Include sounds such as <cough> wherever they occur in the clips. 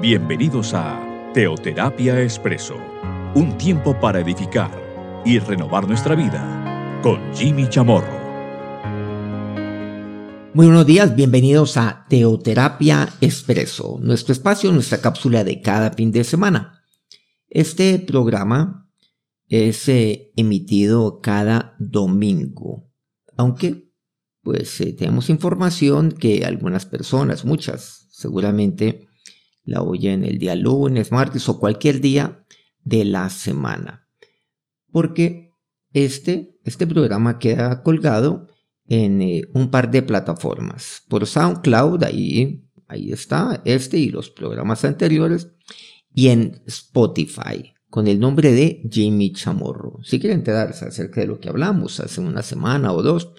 Bienvenidos a Teoterapia Expreso, un tiempo para edificar y renovar nuestra vida con Jimmy Chamorro. Muy buenos días, bienvenidos a Teoterapia Expreso, nuestro espacio, nuestra cápsula de cada fin de semana. Este programa es eh, emitido cada domingo, aunque pues eh, tenemos información que algunas personas, muchas seguramente, la oyen el día lunes, martes o cualquier día de la semana. Porque este, este programa queda colgado en eh, un par de plataformas. Por SoundCloud, ahí, ahí está, este y los programas anteriores. Y en Spotify, con el nombre de Jimmy Chamorro. Si quieren enterarse acerca de lo que hablamos hace una semana o dos,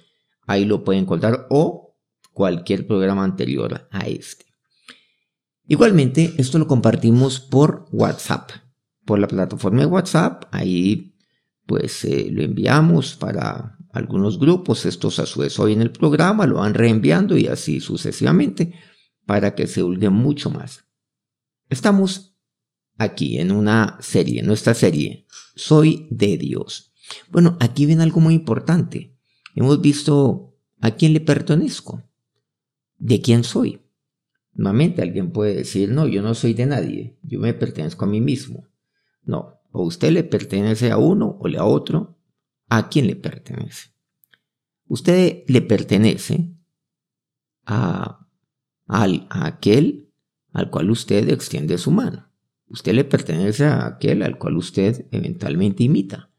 ahí lo pueden encontrar o cualquier programa anterior a este. Igualmente, esto lo compartimos por WhatsApp, por la plataforma de WhatsApp. Ahí pues eh, lo enviamos para algunos grupos. Estos a su vez hoy en el programa lo van reenviando y así sucesivamente para que se ulguen mucho más. Estamos aquí en una serie, en nuestra serie, Soy de Dios. Bueno, aquí viene algo muy importante. Hemos visto a quién le pertenezco, de quién soy. Nuevamente alguien puede decir, no, yo no soy de nadie, yo me pertenezco a mí mismo. No, o usted le pertenece a uno o a otro, ¿a quién le pertenece? Usted le pertenece a, a aquel al cual usted extiende su mano. Usted le pertenece a aquel al cual usted eventualmente imita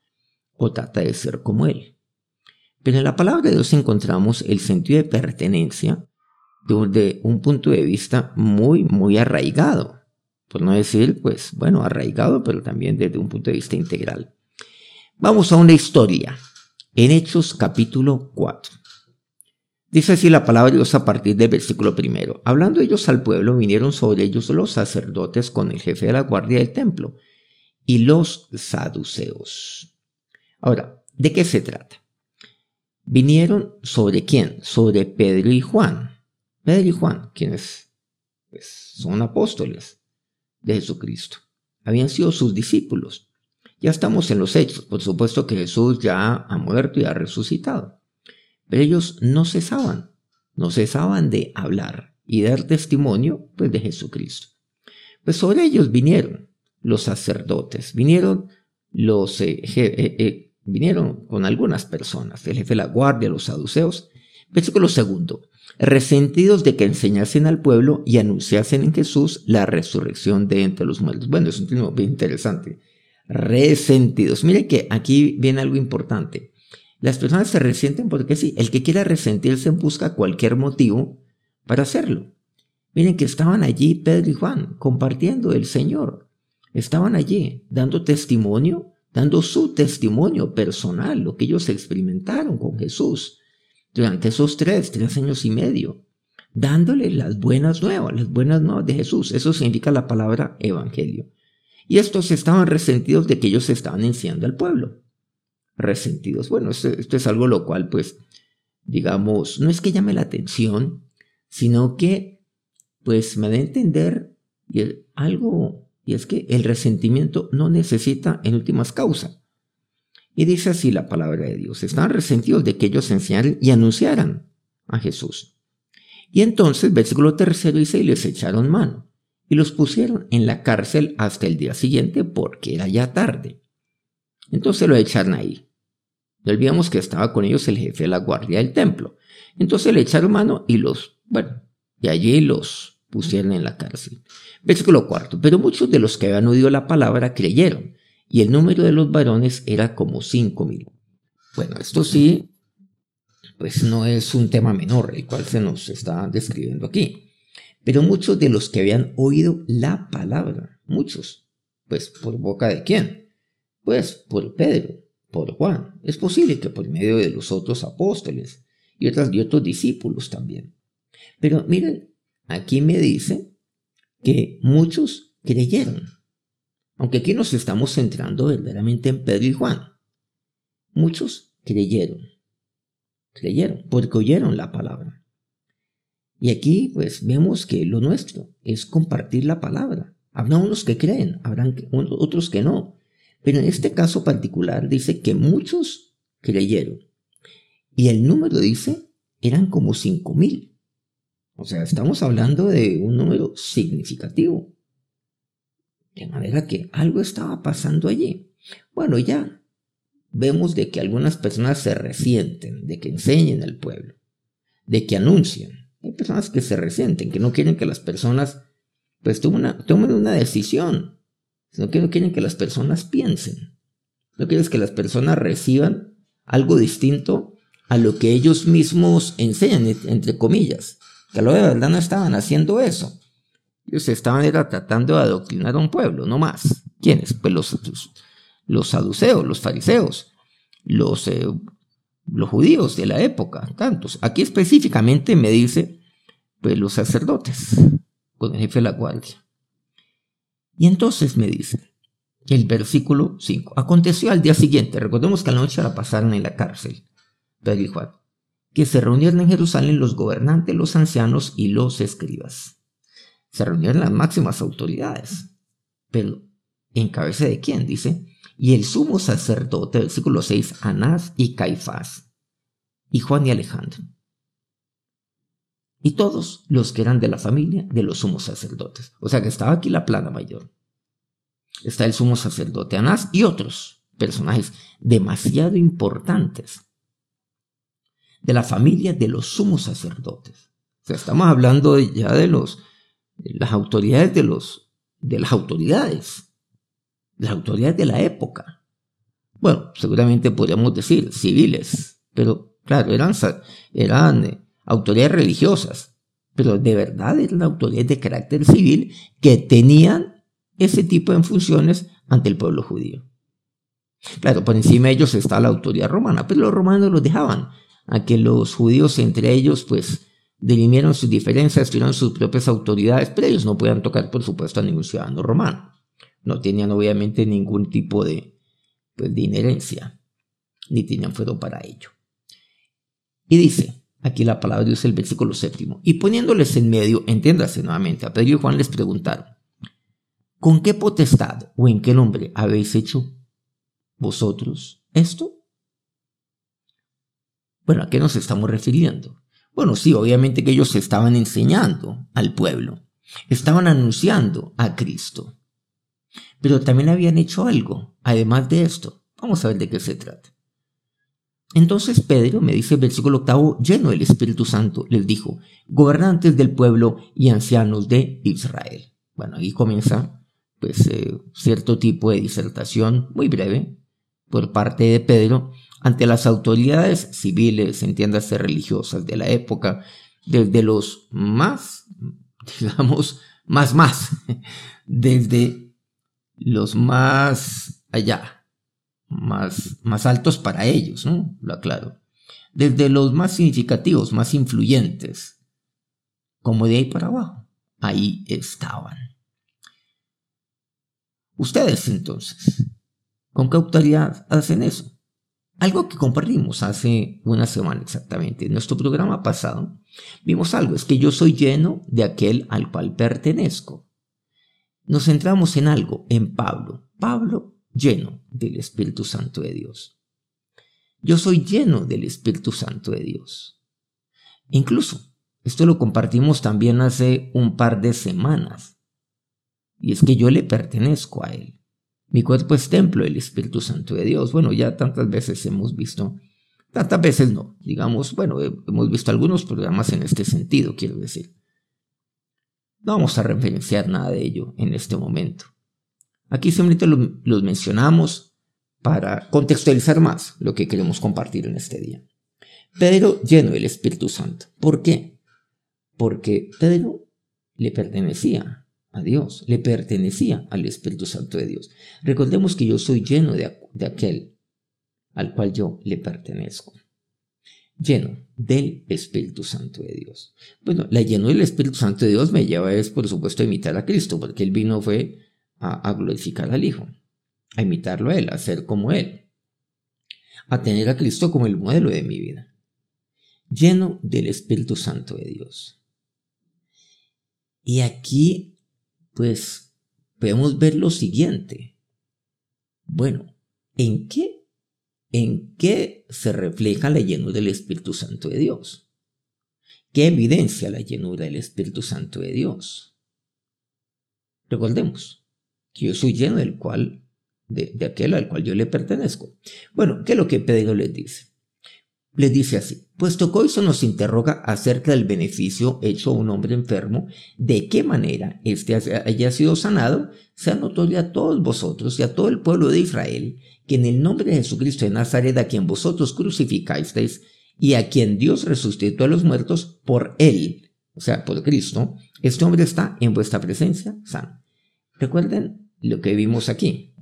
o trata de ser como él. Pero en la palabra de Dios encontramos el sentido de pertenencia desde un punto de vista muy, muy arraigado. Por no decir, pues, bueno, arraigado, pero también desde un punto de vista integral. Vamos a una historia. En Hechos capítulo 4. Dice así la palabra de Dios a partir del versículo primero. Hablando ellos al pueblo, vinieron sobre ellos los sacerdotes con el jefe de la guardia del templo y los saduceos. Ahora, ¿de qué se trata? Vinieron sobre quién? Sobre Pedro y Juan Pedro y Juan, quienes pues, son apóstoles de Jesucristo, habían sido sus discípulos. Ya estamos en los hechos, por supuesto que Jesús ya ha muerto y ha resucitado, pero ellos no cesaban, no cesaban de hablar y dar testimonio pues, de Jesucristo. Pues sobre ellos vinieron los sacerdotes, vinieron los eh, eh, eh, vinieron con algunas personas, el jefe de la guardia, los saduceos. Versículo segundo resentidos de que enseñasen al pueblo y anunciasen en Jesús la resurrección de entre los muertos. Bueno, es un término bien interesante. Resentidos. Mire que aquí viene algo importante. Las personas se resienten porque sí, el que quiera resentirse busca cualquier motivo para hacerlo. Miren que estaban allí Pedro y Juan compartiendo el Señor. Estaban allí dando testimonio, dando su testimonio personal, lo que ellos experimentaron con Jesús durante esos tres, tres años y medio, dándole las buenas nuevas, las buenas nuevas de Jesús. Eso significa la palabra evangelio. Y estos estaban resentidos de que ellos estaban enseñando al pueblo. Resentidos. Bueno, esto, es algo lo cual, pues, digamos, no es que llame la atención, sino que, pues, me da a entender algo, y es que el resentimiento no necesita, en últimas, causa. Y dice así la palabra de Dios. Estaban resentidos de que ellos enseñaran y anunciaran a Jesús. Y entonces, versículo tercero dice, y les echaron mano y los pusieron en la cárcel hasta el día siguiente porque era ya tarde. Entonces lo echaron ahí. No olvidamos que estaba con ellos el jefe de la guardia del templo. Entonces le echaron mano y los, bueno, y allí los pusieron en la cárcel. Versículo cuarto. Pero muchos de los que habían oído la palabra creyeron y el número de los varones era como cinco mil. Bueno, esto sí, pues no es un tema menor, el cual se nos está describiendo aquí. Pero muchos de los que habían oído la palabra, muchos, pues por boca de quién? Pues por Pedro, por Juan. Es posible que por medio de los otros apóstoles y, y otros discípulos también. Pero miren, aquí me dice que muchos creyeron. Aunque aquí nos estamos centrando verdaderamente en Pedro y Juan. Muchos creyeron. Creyeron porque oyeron la palabra. Y aquí pues vemos que lo nuestro es compartir la palabra. Habrá unos que creen, habrán otros que no. Pero en este caso particular dice que muchos creyeron. Y el número dice, eran como cinco mil. O sea, estamos hablando de un número significativo. De manera que algo estaba pasando allí. Bueno, ya vemos de que algunas personas se resienten, de que enseñen al pueblo, de que anuncien. Hay personas que se resienten, que no quieren que las personas pues tomen una, tomen una decisión, sino que no quieren que las personas piensen. No quieren que las personas reciban algo distinto a lo que ellos mismos enseñan, entre comillas. Que a lo de verdad no estaban haciendo eso. Ellos estaban era tratando de adoctrinar a un pueblo, no más. ¿Quiénes? Pues los, los, saduceos, los fariseos, los, eh, los judíos de la época, tantos. Aquí específicamente me dice, pues los sacerdotes, con el jefe de la guardia. Y entonces me dice, el versículo 5, aconteció al día siguiente, recordemos que la noche la pasaron en la cárcel, Pedro Juan, que se reunieron en Jerusalén los gobernantes, los ancianos y los escribas. Se reunieron las máximas autoridades, pero ¿en cabeza de quién? Dice, y el sumo sacerdote, versículo 6, Anás y Caifás, y Juan y Alejandro. Y todos los que eran de la familia de los sumos sacerdotes. O sea que estaba aquí la plana mayor. Está el sumo sacerdote Anás y otros personajes demasiado importantes de la familia de los sumos sacerdotes. O sea, estamos hablando ya de los las autoridades de los de las autoridades las autoridades de la época. Bueno, seguramente podríamos decir civiles, pero claro, eran, eran eh, autoridades religiosas, pero de verdad eran autoridades de carácter civil que tenían ese tipo de funciones ante el pueblo judío. Claro, por encima de ellos está la autoridad romana, pero los romanos los dejaban a que los judíos entre ellos pues dirimieron sus diferencias, tuvieron sus propias autoridades, pero ellos no podían tocar por supuesto a ningún ciudadano romano no tenían obviamente ningún tipo de, pues, de inherencia, ni tenían fuero para ello. Y dice, aquí la palabra de Dios, el versículo séptimo, y poniéndoles en medio, entiéndase nuevamente, a Pedro y Juan les preguntaron, ¿con qué potestad o en qué nombre habéis hecho vosotros esto? Bueno, ¿a qué nos estamos refiriendo? Bueno, sí, obviamente que ellos estaban enseñando al pueblo, estaban anunciando a Cristo. Pero también habían hecho algo, además de esto. Vamos a ver de qué se trata. Entonces Pedro, me dice el versículo octavo, lleno del Espíritu Santo, les dijo, gobernantes del pueblo y ancianos de Israel. Bueno, ahí comienza pues eh, cierto tipo de disertación muy breve por parte de Pedro ante las autoridades civiles, entiéndase religiosas de la época, desde los más, <laughs> digamos, más más, <laughs> desde los más allá, más, más altos para ellos, ¿no? Lo aclaro. Desde los más significativos, más influyentes, como de ahí para abajo, ahí estaban. Ustedes entonces, ¿con qué autoridad hacen eso? Algo que compartimos hace una semana exactamente. En nuestro programa pasado vimos algo, es que yo soy lleno de aquel al cual pertenezco nos centramos en algo, en Pablo. Pablo lleno del Espíritu Santo de Dios. Yo soy lleno del Espíritu Santo de Dios. Incluso, esto lo compartimos también hace un par de semanas. Y es que yo le pertenezco a Él. Mi cuerpo es templo del Espíritu Santo de Dios. Bueno, ya tantas veces hemos visto, tantas veces no, digamos, bueno, hemos visto algunos programas en este sentido, quiero decir. No vamos a referenciar nada de ello en este momento. Aquí simplemente los mencionamos para contextualizar más lo que queremos compartir en este día. Pedro lleno del Espíritu Santo. ¿Por qué? Porque Pedro le pertenecía a Dios, le pertenecía al Espíritu Santo de Dios. Recordemos que yo soy lleno de, de aquel al cual yo le pertenezco lleno del Espíritu Santo de Dios. Bueno, la lleno del Espíritu Santo de Dios me lleva es, por supuesto, a imitar a Cristo, porque Él vino fue a, glorificar al Hijo, a imitarlo a Él, a ser como Él, a tener a Cristo como el modelo de mi vida. Lleno del Espíritu Santo de Dios. Y aquí, pues, podemos ver lo siguiente. Bueno, ¿en qué? ¿En qué se refleja la llenura del Espíritu Santo de Dios? ¿Qué evidencia la llenura del Espíritu Santo de Dios? Recordemos que yo soy lleno del cual, de, aquel al cual yo le pertenezco. Bueno, ¿qué es lo que Pedro les dice? Le dice así, puesto que hoy se nos interroga acerca del beneficio hecho a un hombre enfermo, de qué manera éste haya sido sanado, sea notorio a todos vosotros y a todo el pueblo de Israel, que en el nombre de Jesucristo de Nazaret, a quien vosotros crucificasteis, y a quien Dios resucitó a los muertos por él, o sea, por Cristo, este hombre está en vuestra presencia sano. Recuerden lo que vimos aquí.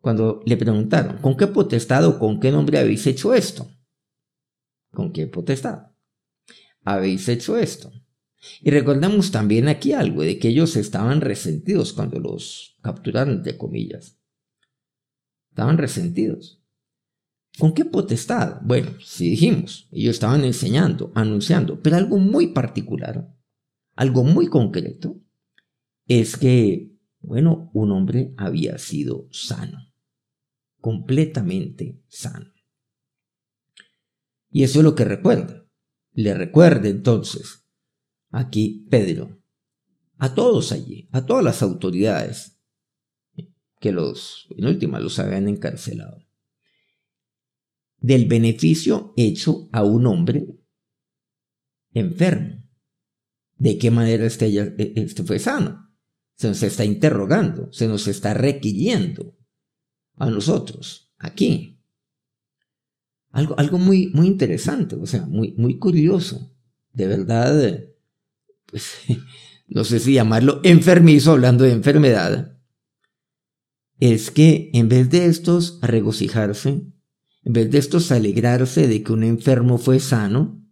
Cuando le preguntaron, ¿con qué potestad o con qué nombre habéis hecho esto? ¿Con qué potestad? Habéis hecho esto. Y recordamos también aquí algo de que ellos estaban resentidos cuando los capturaron, entre comillas. Estaban resentidos. ¿Con qué potestad? Bueno, si dijimos, ellos estaban enseñando, anunciando, pero algo muy particular, algo muy concreto, es que, bueno, un hombre había sido sano, completamente sano. Y eso es lo que recuerda. Le recuerda entonces aquí Pedro a todos allí, a todas las autoridades que los, en última, los habían encarcelado, del beneficio hecho a un hombre enfermo. ¿De qué manera este, este fue sano? Se nos está interrogando, se nos está requiriendo a nosotros, aquí, algo, algo muy, muy interesante, o sea, muy, muy curioso. De verdad, pues, <laughs> no sé si llamarlo enfermizo, hablando de enfermedad, es que en vez de estos regocijarse, en vez de estos alegrarse de que un enfermo fue sano,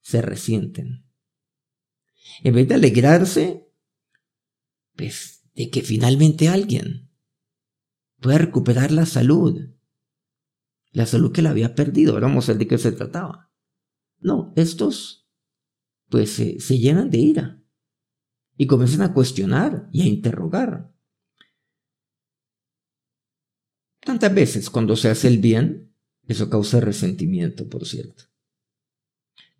se resienten. En vez de alegrarse, pues, de que finalmente alguien pueda recuperar la salud, la salud que la había perdido. Vamos a ver de qué se trataba. No, estos pues se llenan de ira y comienzan a cuestionar y a interrogar. Tantas veces cuando se hace el bien, eso causa resentimiento, por cierto.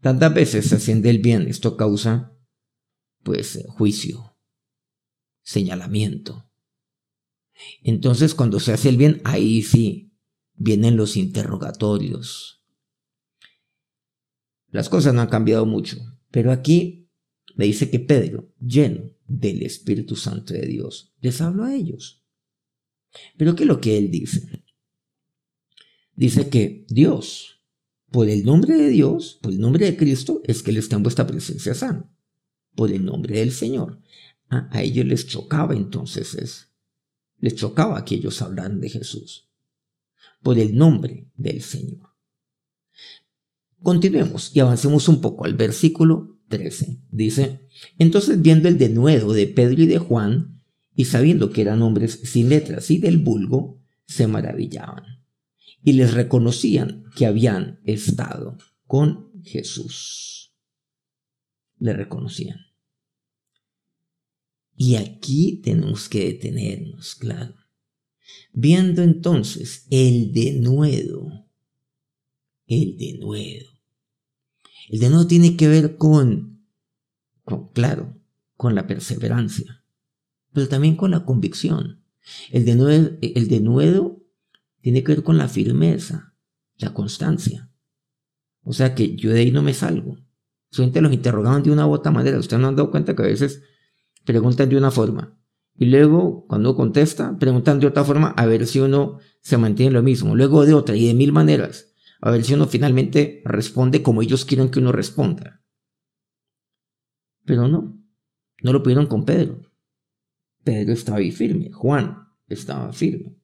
Tantas veces se haciendo el bien, esto causa pues juicio, señalamiento. Entonces cuando se hace el bien, ahí sí vienen los interrogatorios. Las cosas no han cambiado mucho, pero aquí me dice que Pedro, lleno del Espíritu Santo de Dios, les habló a ellos. Pero ¿qué es lo que él dice? Dice que Dios, por el nombre de Dios, por el nombre de Cristo, es que Él está en vuestra presencia sano. Por el nombre del Señor. A, a ellos les chocaba entonces eso. Les chocaba que ellos hablaran de Jesús por el nombre del Señor. Continuemos y avancemos un poco al versículo 13. Dice, entonces viendo el denuedo de Pedro y de Juan, y sabiendo que eran hombres sin letras y del vulgo, se maravillaban y les reconocían que habían estado con Jesús. Le reconocían. Y aquí tenemos que detenernos, claro. Viendo entonces el denuedo, el denuedo. El denuedo tiene que ver con, con, claro, con la perseverancia, pero también con la convicción. El denuedo, el denuedo tiene que ver con la firmeza, la constancia. O sea que yo de ahí no me salgo. Solamente los interrogaban de una u otra manera. Ustedes no han dado cuenta que a veces preguntan de una forma y luego, cuando contesta, preguntan de otra forma a ver si uno se mantiene lo mismo. Luego de otra y de mil maneras. A ver si uno finalmente responde como ellos quieren que uno responda. Pero no, no lo pudieron con Pedro. Pedro estaba ahí firme, Juan estaba firme.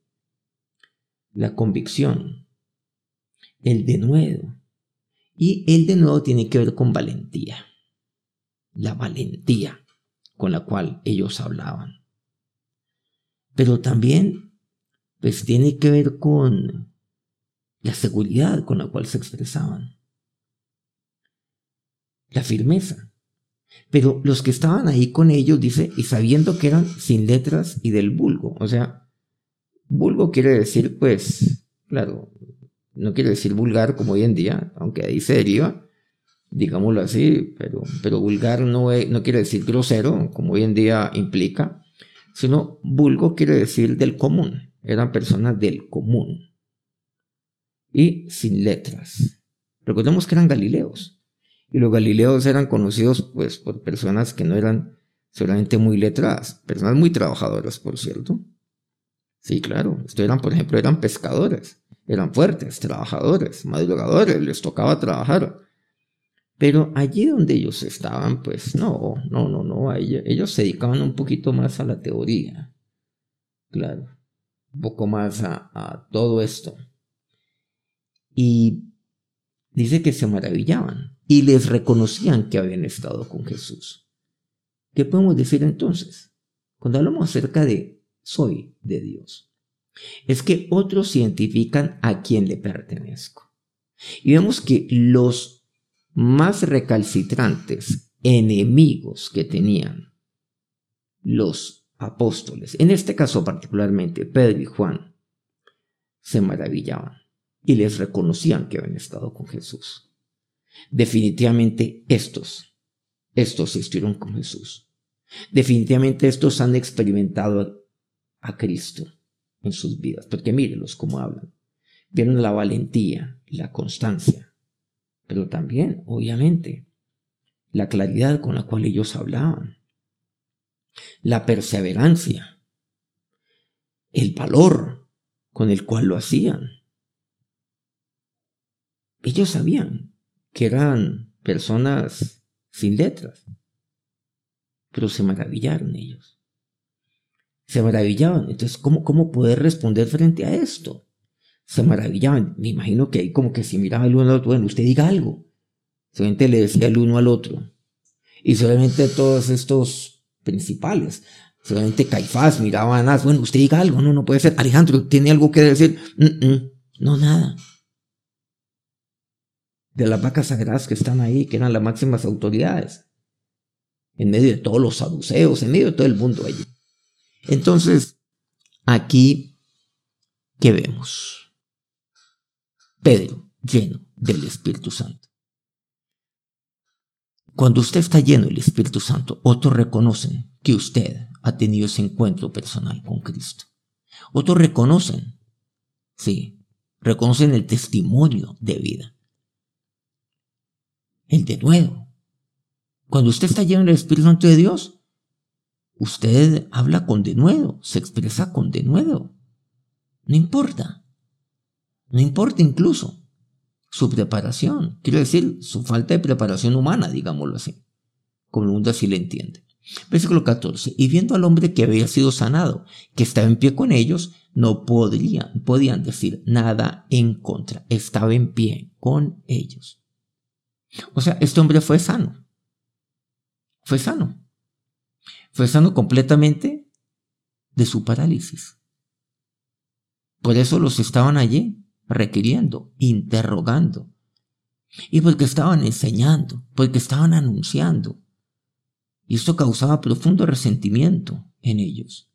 La convicción, el denuedo. Y el denuedo tiene que ver con valentía. La valentía con la cual ellos hablaban pero también pues tiene que ver con la seguridad con la cual se expresaban, la firmeza. Pero los que estaban ahí con ellos, dice, y sabiendo que eran sin letras y del vulgo. O sea, vulgo quiere decir, pues, claro, no quiere decir vulgar como hoy en día, aunque ahí se deriva, digámoslo así, pero, pero vulgar no, no quiere decir grosero, como hoy en día implica, sino vulgo quiere decir del común, eran personas del común y sin letras. Recordemos que eran galileos, y los galileos eran conocidos pues por personas que no eran solamente muy letradas, personas muy trabajadoras, por cierto. Sí, claro, estos eran, por ejemplo, eran pescadores, eran fuertes, trabajadores, madrugadores, les tocaba trabajar. Pero allí donde ellos estaban, pues no, no, no, no, ellos, se dedicaban un poquito más a la teoría, claro, un poco más a, todo esto. Y dice que se maravillaban y les reconocían que habían estado con Jesús. ¿Qué podemos decir entonces? Cuando hablamos acerca de soy de Dios, es que otros identifican a quién le pertenezco. Y vemos que los más recalcitrantes enemigos que tenían los apóstoles, en este caso particularmente Pedro y Juan, se maravillaban y les reconocían que habían estado con Jesús. Definitivamente estos, estos estuvieron con Jesús. Definitivamente estos han experimentado a Cristo en sus vidas, porque mírenlos cómo hablan. Vieron la valentía, la constancia, pero también, obviamente, la claridad con la cual ellos hablaban, la perseverancia, el valor con el cual lo hacían. Ellos sabían que eran personas sin letras. Pero se maravillaron ellos. Se maravillaban. Entonces, ¿cómo, cómo poder responder frente a esto? Se maravillaban. Me imagino que ahí como que si miraba el uno al otro, bueno, usted diga algo. Solamente le decía el uno al otro. Y solamente todos estos principales, solamente Caifás miraba a Anás, bueno, usted diga algo, no, no puede ser. Alejandro, ¿tiene algo que decir? no, nada de las vacas sagradas que están ahí, que eran las máximas autoridades, en medio de todos los saduceos, en medio de todo el mundo allí. Entonces, aquí, ¿qué vemos? Pedro, lleno del Espíritu Santo. Cuando usted está lleno del Espíritu Santo, otros reconocen que usted ha tenido ese encuentro personal con Cristo. Otros reconocen, sí, reconocen el testimonio de vida el de nuevo. Cuando usted está lleno del Espíritu Santo de Dios, usted habla con de nuevo, se expresa con de nuevo. No importa. No importa incluso su preparación. Quiero decir, su falta de preparación humana, digámoslo así. Como el mundo así le entiende. Versículo 14. Y viendo al hombre que había sido sanado, que estaba en pie con ellos, no podían decir nada en contra. Estaba en pie con ellos. O sea, este hombre fue sano. Fue sano. Fue sano completamente de su parálisis. Por eso los estaban allí requiriendo, interrogando. Y porque estaban enseñando, porque estaban anunciando. Y esto causaba profundo resentimiento en ellos.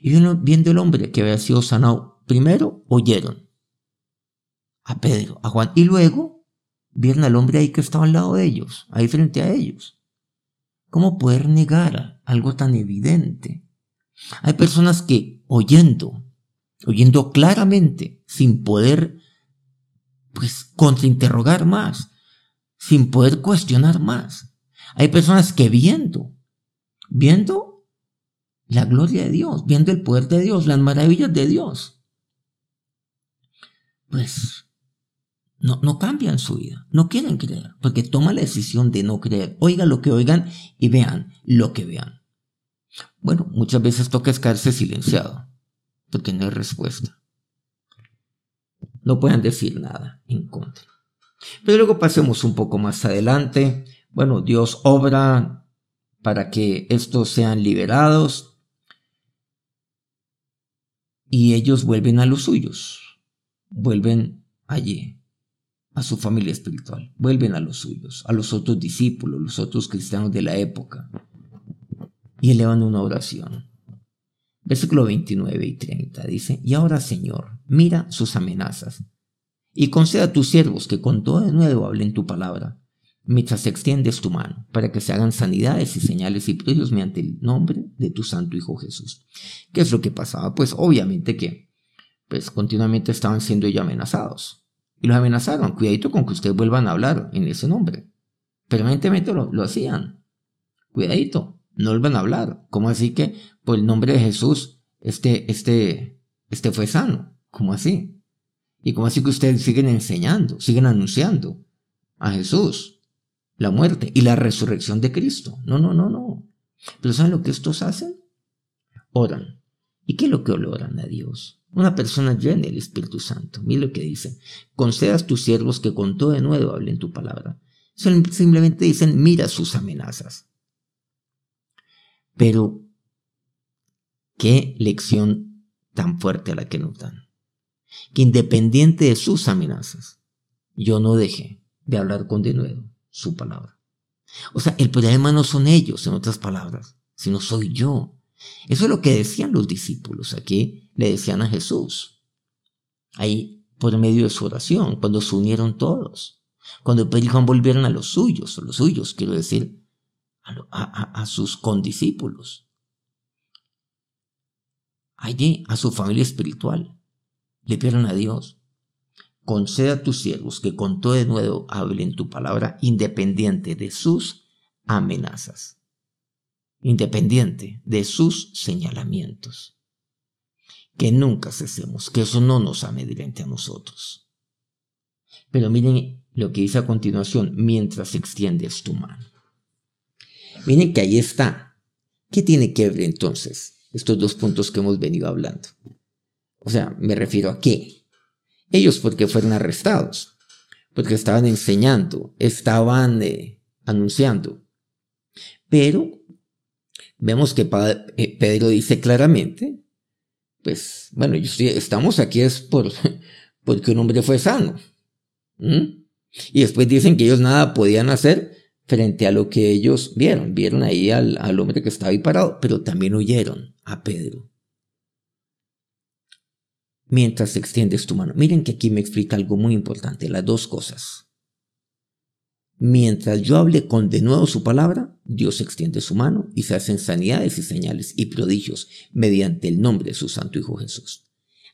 Y viendo el hombre que había sido sanado, primero oyeron a Pedro, a Juan, y luego vieron al hombre ahí que estaba al lado de ellos, ahí frente a ellos. ¿Cómo poder negar algo tan evidente? Hay personas que oyendo, oyendo claramente, sin poder, pues, contrainterrogar más, sin poder cuestionar más. Hay personas que viendo, viendo la gloria de Dios, viendo el poder de Dios, las maravillas de Dios, pues no, no cambian su vida, no quieren creer, porque toman la decisión de no creer. Oigan lo que oigan y vean lo que vean. Bueno, muchas veces toca quedarse silenciado, no hay respuesta. No pueden decir nada en contra. Pero luego pasemos un poco más adelante. Bueno, Dios obra para que estos sean liberados y ellos vuelven a los suyos, vuelven allí a su familia espiritual, vuelven a los suyos, a los otros discípulos, los otros cristianos de la época, y elevan una oración. Versículo 29 y 30 dice, y ahora Señor, mira sus amenazas, y conceda a tus siervos que con todo de nuevo hablen tu palabra, mientras extiendes tu mano, para que se hagan sanidades y señales y prodigios mediante el nombre de tu santo Hijo Jesús. ¿Qué es lo que pasaba? Pues obviamente que pues continuamente estaban siendo ellos amenazados. Y los amenazaron, cuidadito con que ustedes vuelvan a hablar en ese nombre. Permanentemente lo, lo hacían. Cuidadito, no vuelvan a hablar. ¿Cómo así que por el nombre de Jesús este, este, este fue sano? ¿Cómo así? Y cómo así que ustedes siguen enseñando, siguen anunciando a Jesús, la muerte y la resurrección de Cristo. No, no, no, no. Pero ¿saben lo que estos hacen? Oran. ¿Y qué es lo que oran a Dios? Una persona llena del Espíritu Santo. Mira lo que dice. Concedas tus siervos que con todo de nuevo hablen tu palabra. Simplemente dicen, mira sus amenazas. Pero, qué lección tan fuerte a la que nos dan. Que independiente de sus amenazas, yo no deje de hablar con de nuevo su palabra. O sea, el problema no son ellos, en otras palabras, sino soy yo. Eso es lo que decían los discípulos. Aquí le decían a Jesús. Ahí, por medio de su oración, cuando se unieron todos. Cuando Pedro y Juan volvieron a los suyos, o los suyos, quiero decir, a, sus condiscípulos. Allí, a su familia espiritual. Le pidieron a Dios. Conceda a tus siervos que con todo de nuevo hablen tu palabra independiente de sus amenazas independiente de sus señalamientos. Que nunca cesemos, que eso no nos amedrente a nosotros. Pero miren lo que dice a continuación, mientras extiendes tu mano. Miren que ahí está. ¿Qué tiene que ver entonces estos dos puntos que hemos venido hablando? O sea, me refiero a qué. Ellos porque fueron arrestados, porque estaban enseñando, estaban eh, anunciando. Pero vemos que eh, Pedro dice claramente, pues bueno, estamos aquí es por, <laughs> porque un hombre fue sano. Y después dicen que ellos nada podían hacer frente a lo que ellos vieron. Vieron ahí al, al hombre que estaba ahí parado, pero también huyeron a Pedro. Mientras extiendes tu mano. Miren que aquí me explica algo muy importante, las dos cosas. Mientras yo hable con de nuevo su palabra, Dios extiende su mano y se hacen sanidades y señales y prodigios mediante el nombre de su Santo Hijo Jesús.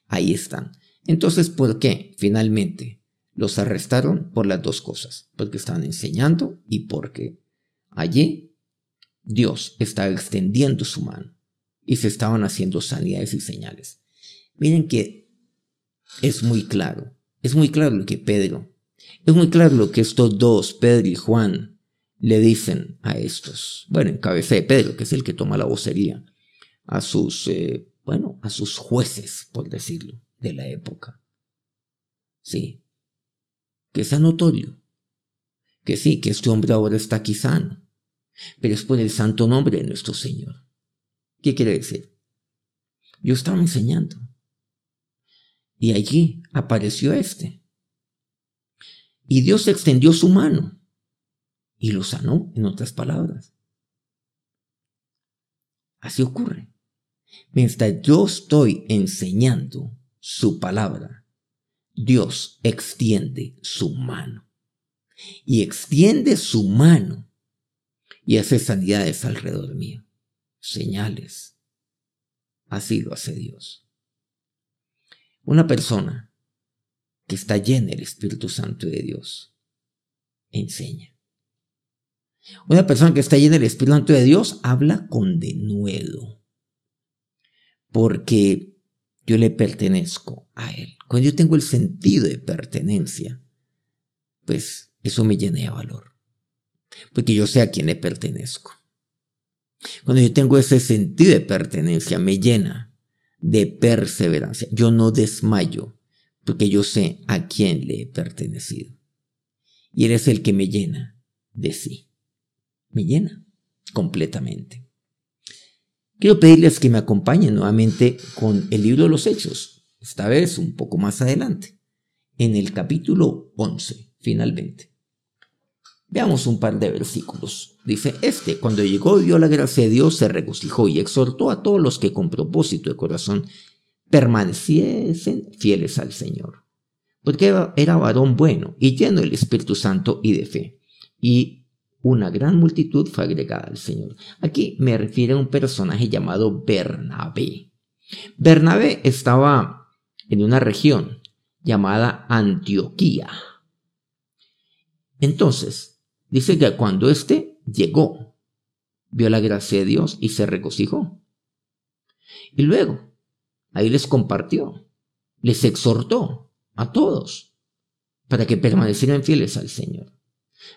Ahí están. Entonces, ¿por qué finalmente los arrestaron? Por las dos cosas. Porque estaban enseñando y porque allí Dios estaba extendiendo su mano y se estaban haciendo sanidades y señales. Miren que es muy claro, es muy claro lo que Pedro es muy claro lo que estos dos, Pedro y Juan, le dicen a estos. Bueno, en cabeza de Pedro, que es el que toma la vocería, a sus, eh, bueno, a sus jueces, por decirlo, de la época. Sí, que sea notorio, que sí, que este hombre ahora está aquí sano, pero es por el santo nombre de nuestro Señor. ¿Qué quiere decir? Yo estaba enseñando. Y allí apareció este. Y Dios extendió su mano y lo sanó, en otras palabras. Así ocurre. Mientras yo estoy enseñando su palabra, Dios extiende su mano. Y extiende su mano y hace sanidades alrededor mío. Señales. Así lo hace Dios. Una persona que está llena del Espíritu Santo de Dios. Enseña. Una persona que está llena del Espíritu Santo de Dios habla con denuedo. Porque yo le pertenezco a Él. Cuando yo tengo el sentido de pertenencia, pues eso me llena de valor. Porque yo sé a quién le pertenezco. Cuando yo tengo ese sentido de pertenencia, me llena de perseverancia. Yo no desmayo porque yo sé a quién le he pertenecido. Y eres el que me llena de sí. Me llena completamente. Quiero pedirles que me acompañen nuevamente con el libro de los Hechos, esta vez un poco más adelante, en el capítulo 11. finalmente. Veamos un par de versículos. Dice, este, cuando llegó vio la gracia de Dios, se regocijó y exhortó a todos los que con propósito de corazón permaneciesen fieles al Señor. Porque era varón bueno y lleno del Espíritu Santo y de fe. Y una gran multitud fue agregada al Señor. Aquí me refiere a un personaje llamado Bernabé. Bernabé estaba en una región llamada Antioquía. Entonces, dice que cuando éste llegó, vio la gracia de Dios y se regocijó. Y luego, ahí les compartió, les exhortó a todos para que permanecieran fieles al Señor.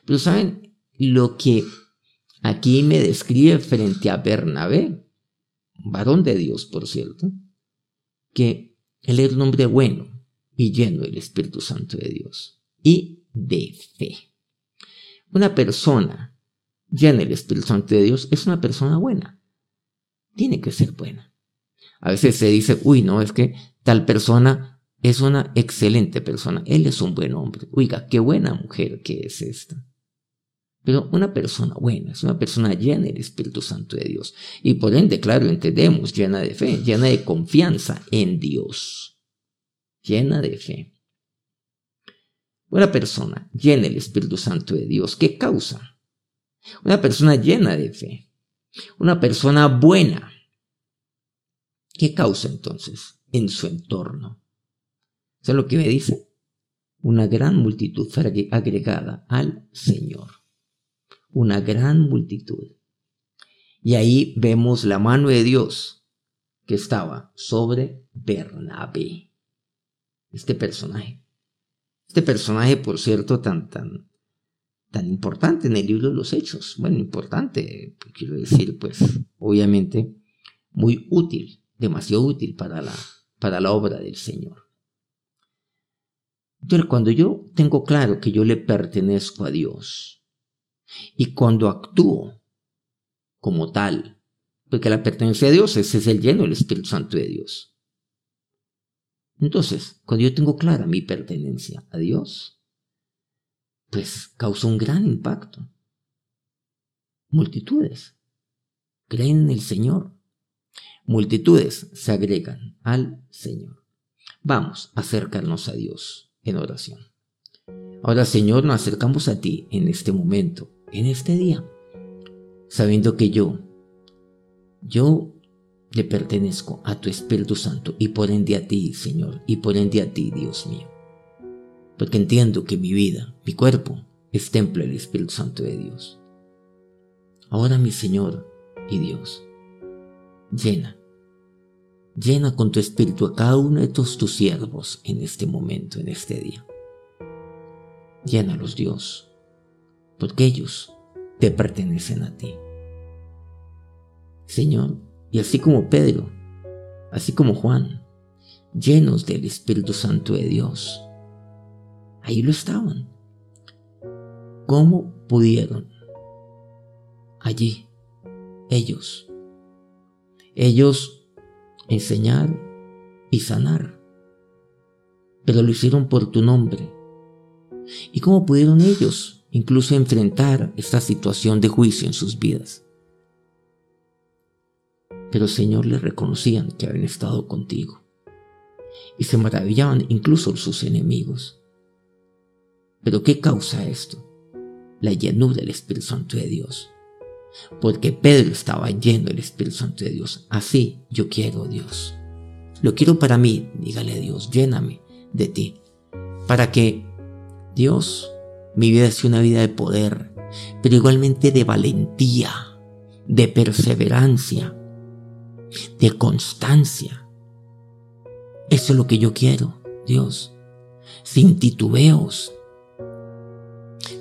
Pero saben, lo que aquí me describe frente a Bernabé, varón de Dios, por cierto, que él era un hombre bueno y lleno del Espíritu Santo de Dios y de fe. Una persona llena del Espíritu Santo de Dios es una persona buena. Tiene que ser buena. A veces se dice, uy, no, es que tal persona es una excelente persona. Él es un buen hombre. Oiga, qué buena mujer que es esta. Pero una persona buena es una persona llena del Espíritu Santo de Dios. Y por ende, claro, entendemos, llena de fe, llena de confianza en Dios. Llena de fe. Una persona llena del Espíritu Santo de Dios, ¿qué causa? Una persona llena de fe. Una persona buena. ¿Qué causa entonces en su entorno? ¿Sabes lo que me dice? Una gran multitud agregada al Señor una gran multitud. Y ahí vemos la mano de Dios que estaba sobre Bernabé. Este personaje. Este personaje, por cierto, tan, tan, tan importante en el libro de los Hechos. Bueno, importante, quiero decir, pues, obviamente, muy útil, demasiado útil para la, para la obra del Señor. Entonces, cuando yo tengo claro que yo le pertenezco a Dios, y cuando actúo como tal, porque la pertenencia a Dios es el lleno del Espíritu Santo de Dios. Entonces, cuando yo tengo clara mi pertenencia a Dios, pues causa un gran impacto. Multitudes creen en el Señor. Multitudes se agregan al Señor. Vamos a acercarnos a Dios en oración. Ahora, Señor, nos acercamos a ti en este momento en este día, sabiendo que yo, yo le pertenezco a tu Espíritu Santo y por ende a ti, Señor, y por ende a ti, Dios mío. Porque entiendo que mi vida, mi cuerpo, es templo del Espíritu Santo de Dios. Ahora, mi Señor y Dios, llena, llena con tu Espíritu a cada uno de tus, siervos en este momento, en este día. Llénalos, Dios, porque ellos te pertenecen a ti. Señor, y así como Pedro, así como Juan, llenos del Espíritu Santo de Dios, ahí lo estaban. ¿Cómo pudieron allí ellos, ellos enseñar y sanar? Pero lo hicieron por tu nombre. ¿Y cómo pudieron ellos incluso enfrentar esta situación de juicio en sus vidas. Pero Señor le reconocían que habían estado contigo y se maravillaban incluso sus enemigos. Pero ¿qué causa esto? La llenura del Espíritu Santo de Dios. Porque Pedro estaba lleno del Espíritu Santo de Dios. Así yo quiero, Dios. Lo quiero para mí, dígale a Dios, lléname de ti. Para que Dios mi vida es una vida de poder, pero igualmente de valentía, de perseverancia, de constancia. Eso es lo que yo quiero, Dios, sin titubeos,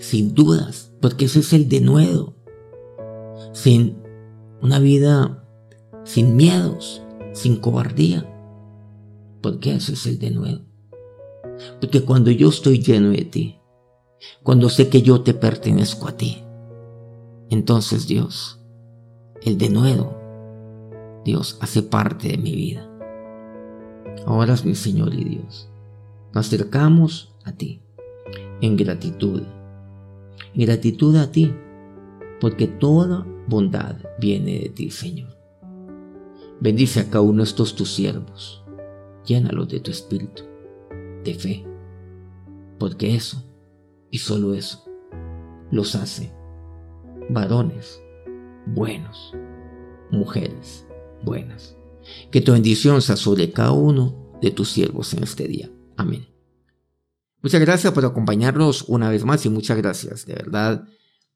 sin dudas, porque eso es el denuedo, sin una vida sin miedos, sin cobardía, porque eso es el denuedo. Porque cuando yo estoy lleno de ti, cuando sé que yo te pertenezco a ti. Entonces Dios, el de nuevo, Dios hace parte de mi vida. Ahora es mi Señor y Dios. Nos acercamos a ti. en gratitud. En gratitud a ti, porque toda bondad viene de ti, Señor. Bendice a cada uno de estos tus siervos. Llénalos de tu espíritu, de fe, porque eso, y solo eso, los hace varones buenos, mujeres buenas. Que tu bendición sea sobre cada uno de tus siervos en este día. Amén. Muchas gracias por acompañarnos una vez más y muchas gracias de verdad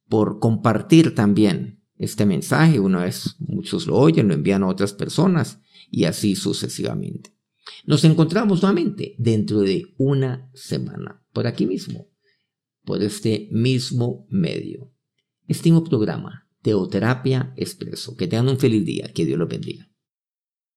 por compartir también este mensaje. Una vez muchos lo oyen, lo envían a otras personas y así sucesivamente. Nos encontramos nuevamente dentro de una semana, por aquí mismo, por este mismo medio. Este programa, Teoterapia Expreso. Que tengan un feliz día, que Dios los bendiga.